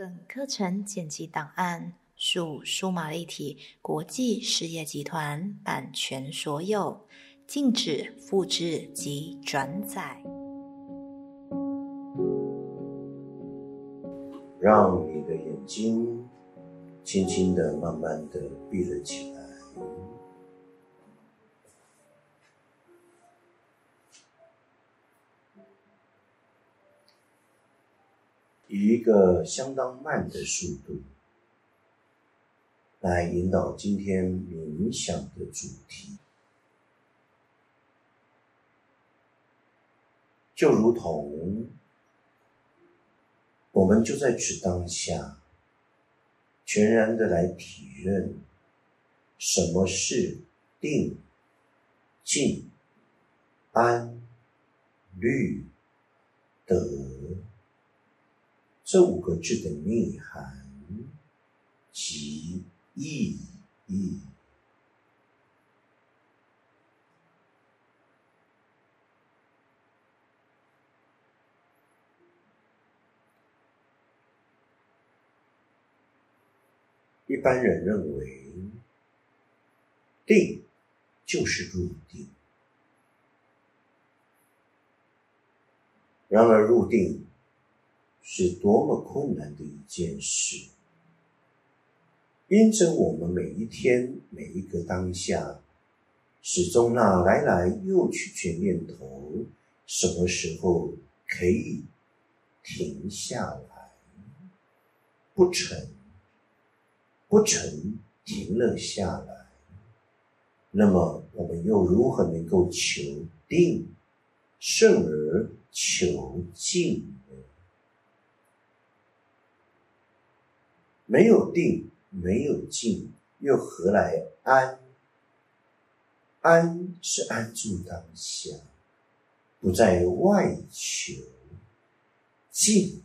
本课程剪辑档案属数码立体国际事业集团版权所有，禁止复制及转载。让你的眼睛轻轻的、慢慢的闭了起来。以一个相当慢的速度来引导今天冥想的主题，就如同我们就在此当下，全然的来体认什么是定、静、安、律、德。这五个字的内涵及意义，一般人认为，定就是入定，然而入定。是多么困难的一件事！因着我们每一天每一个当下，始终那来来又去去念头，什么时候可以停下来？不成，不成，停了下来。那么我们又如何能够求定，胜而求静？没有定，没有静，又何来安？安是安住当下，不在外求；静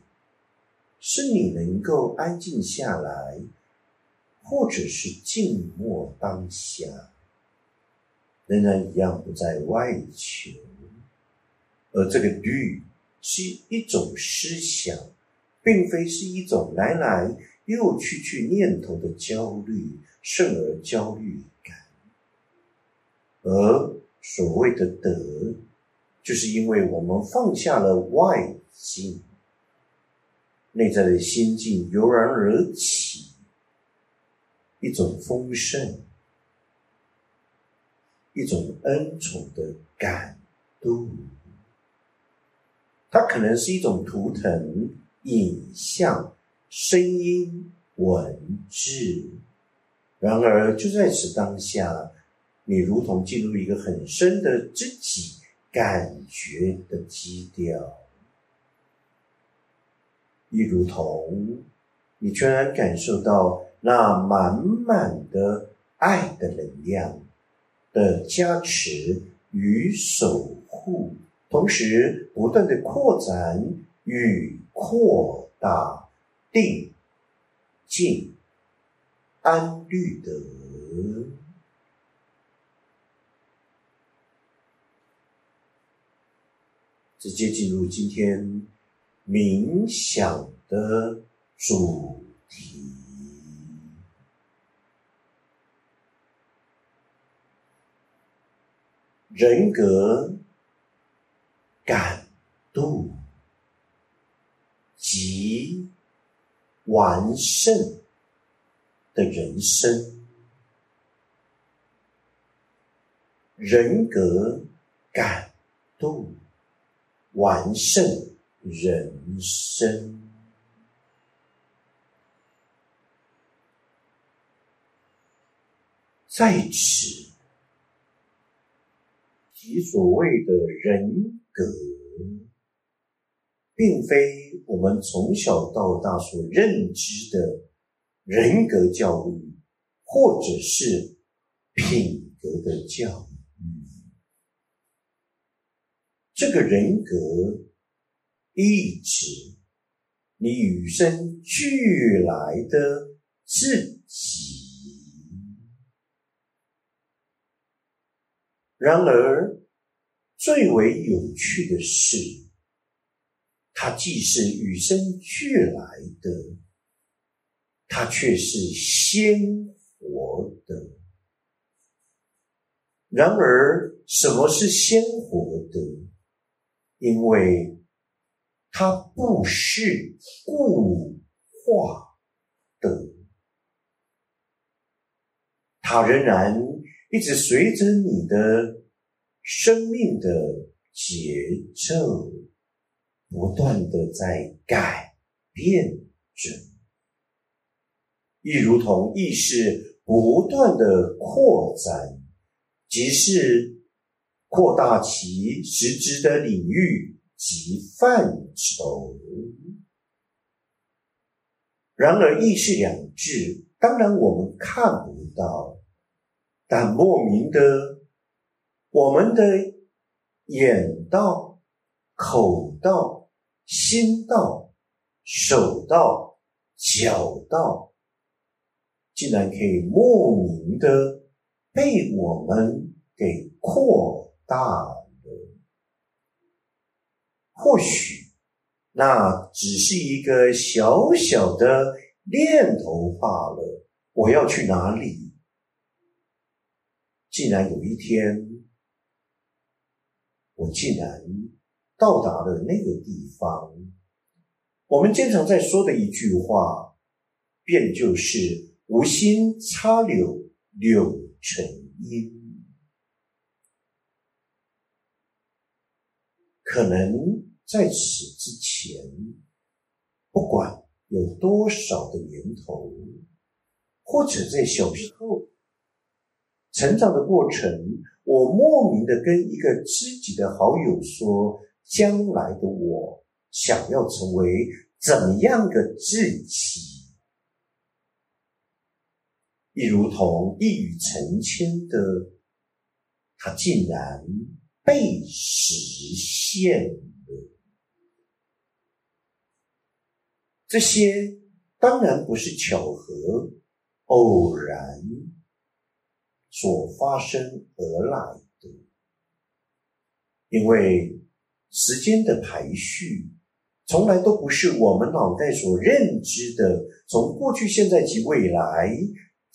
是你能够安静下来，或者是静默当下，仍然一样不在外求。而这个律是一种思想，并非是一种来来。又去去念头的焦虑，甚而焦虑感，而所谓的德，就是因为我们放下了外境，内在的心境油然而起一种丰盛，一种恩宠的感动，它可能是一种图腾影像。声音、文字，然而就在此当下，你如同进入一个很深的自己感觉的基调，亦如同你全然感受到那满满的爱的能量的加持与守护，同时不断的扩展与扩大。定、静、安、律德，直接进入今天冥想的主题：人格感度及。完胜的人生，人格感动，完胜人生，在此，即所谓的人格。并非我们从小到大所认知的人格教育，或者是品格的教育。这个人格一直你与生俱来的自己。然而，最为有趣的是。它既是与生俱来的，它却是鲜活的。然而，什么是鲜活的？因为它不是固化的，它仍然一直随着你的生命的节奏，不断的在改变着，亦如同意识不断的扩展。即是扩大其实质的领域及范畴。然而，意识两致，当然我们看不到，但莫名的，我们的眼道、口道、心到、手到、脚到，竟然可以莫名的。被我们给扩大了，或许那只是一个小小的念头罢了。我要去哪里？竟然有一天，我竟然到达了那个地方，我们经常在说的一句话，便就是“无心插柳，柳”。成荫，可能在此之前，不管有多少的年头，或者在小时候成长的过程，我莫名的跟一个知己的好友说，将来的我想要成为怎么样的自己。亦如同一语成千的，它竟然被实现了。这些当然不是巧合、偶然所发生而来的，因为时间的排序从来都不是我们脑袋所认知的，从过去、现在及未来。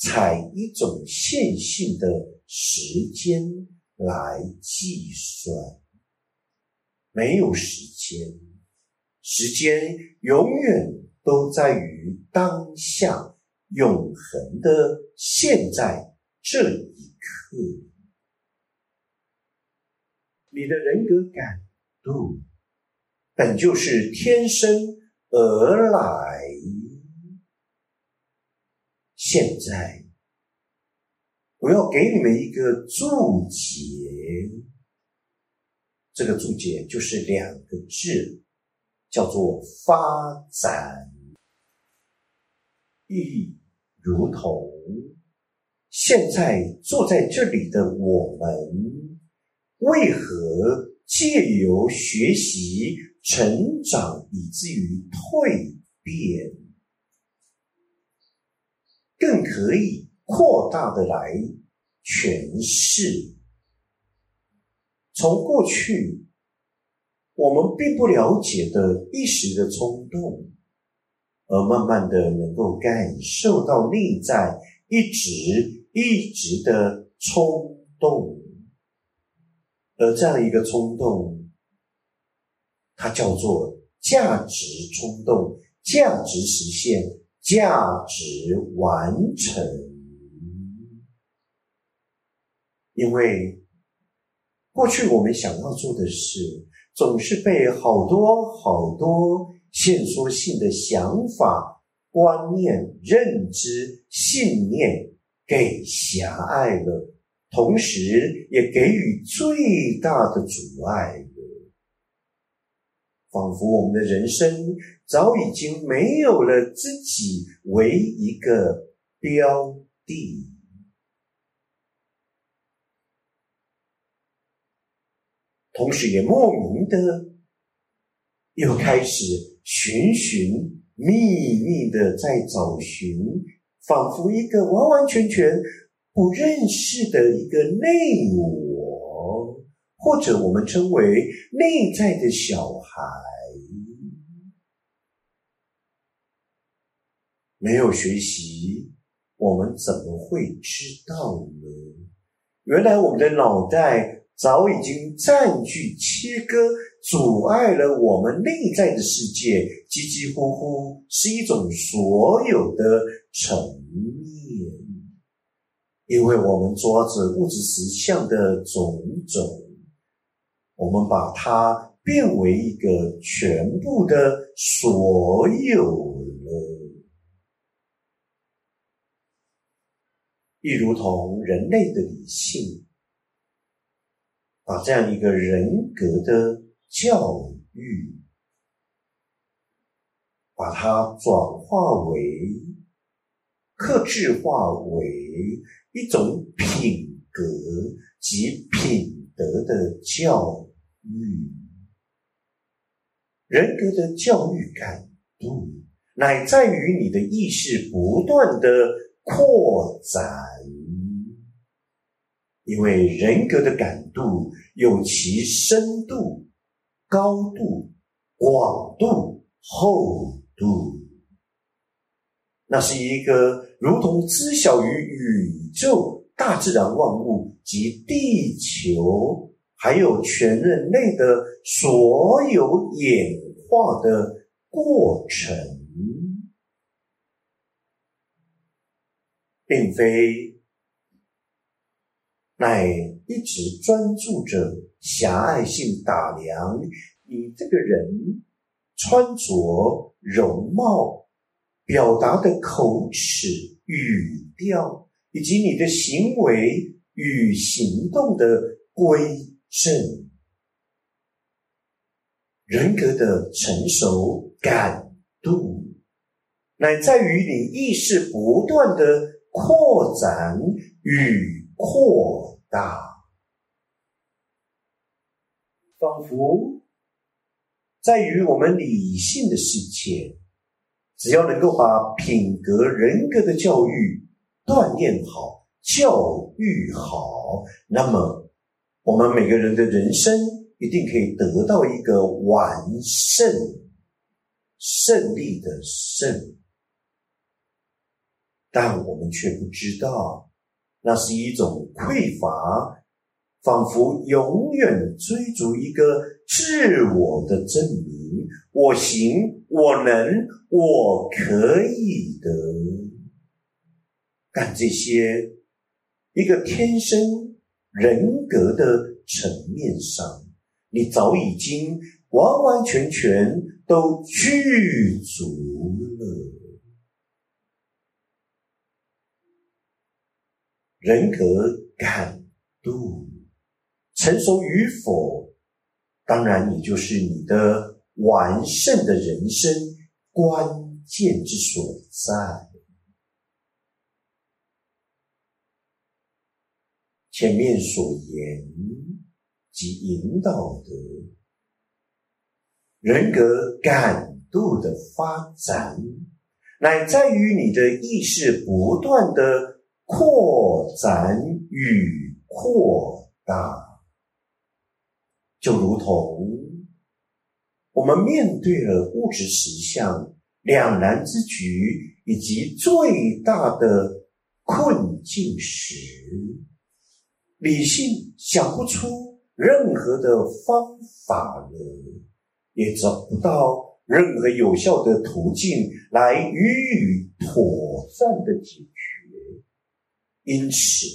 采一种线性的时间来计算，没有时间，时间永远都在于当下永恒的现在这一刻。你的人格感度本就是天生而来。现在，我要给你们一个注解。这个注解就是两个字，叫做“发展”。意如同现在坐在这里的我们，为何借由学习、成长，以至于蜕变？更可以扩大的来诠释，从过去我们并不了解的一时的冲动，而慢慢的能够感受到内在一直一直的冲动，而这样一个冲动，它叫做价值冲动，价值实现。价值完成，因为过去我们想要做的事，总是被好多好多线索性的想法、观念、认知、信念给狭隘了，同时也给予最大的阻碍，仿佛我们的人生。早已经没有了自己为一个标的，同时也莫名的又开始寻寻觅觅的在找寻，仿佛一个完完全全不认识的一个内我，或者我们称为内在的小孩。没有学习，我们怎么会知道呢？原来我们的脑袋早已经占据、切割、阻碍了我们内在的世界，几几乎乎是一种所有的层面。因为我们抓着物质实相的种种，我们把它变为一个全部的所有了，亦如同人类的理性，把这样一个人格的教育，把它转化为、克制化为。一种品格及品德的教育，人格的教育感度，乃在于你的意识不断的扩展，因为人格的感度有其深度、高度、广度、厚度，那是一个。如同知晓于宇宙、大自然万物及地球，还有全人类的所有演化的过程，并非乃一直专注着狭隘性打量你这个人穿着、容貌。表达的口齿、语调，以及你的行为与行动的规正，人格的成熟感度，乃在于你意识不断的扩展与扩大，仿佛在于我们理性的世界。只要能够把品格、人格的教育锻炼好、教育好，那么我们每个人的人生一定可以得到一个完胜、胜利的胜。但我们却不知道，那是一种匮乏，仿佛永远追逐一个自我的证明：我行，我能。我可以的，但这些一个天生人格的层面上，你早已经完完全全都具足了。人格感度成熟与否，当然也就是你的完胜的人生。关键之所在，前面所言及引导的人格感度的发展，乃在于你的意识不断的扩展与扩大，就如同。我们面对了物质实相两难之局以及最大的困境时，理性想不出任何的方法了，也找不到任何有效的途径来予以妥善的解决，因此，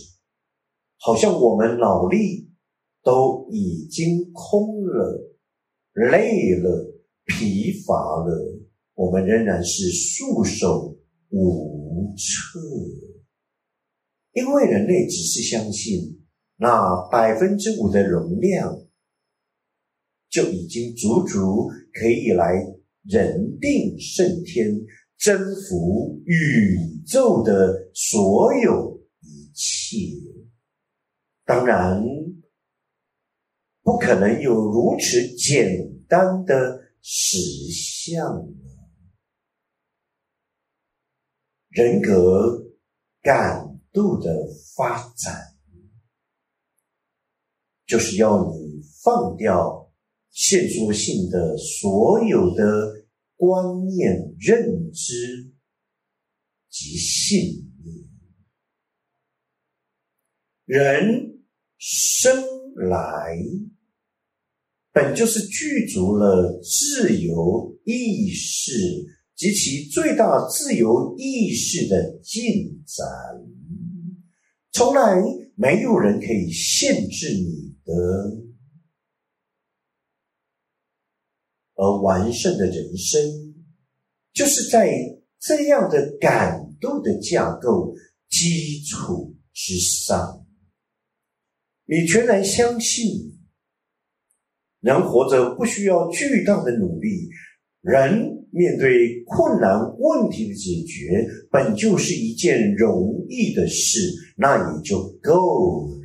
好像我们脑力都已经空了。累了，疲乏了，我们仍然是束手无策，因为人类只是相信那百分之五的容量，就已经足足可以来人定胜天，征服宇宙的所有一切。当然。不可能有如此简单的实相。人格感度的发展，就是要你放掉线索性的所有的观念认知，及信念。人生来本就是具足了自由意识及其最大自由意识的进展，从来没有人可以限制你的。而完胜的人生，就是在这样的感动的架构基础之上，你全然相信，人活着不需要巨大的努力，人面对困难问题的解决，本就是一件容易的事，那也就够了。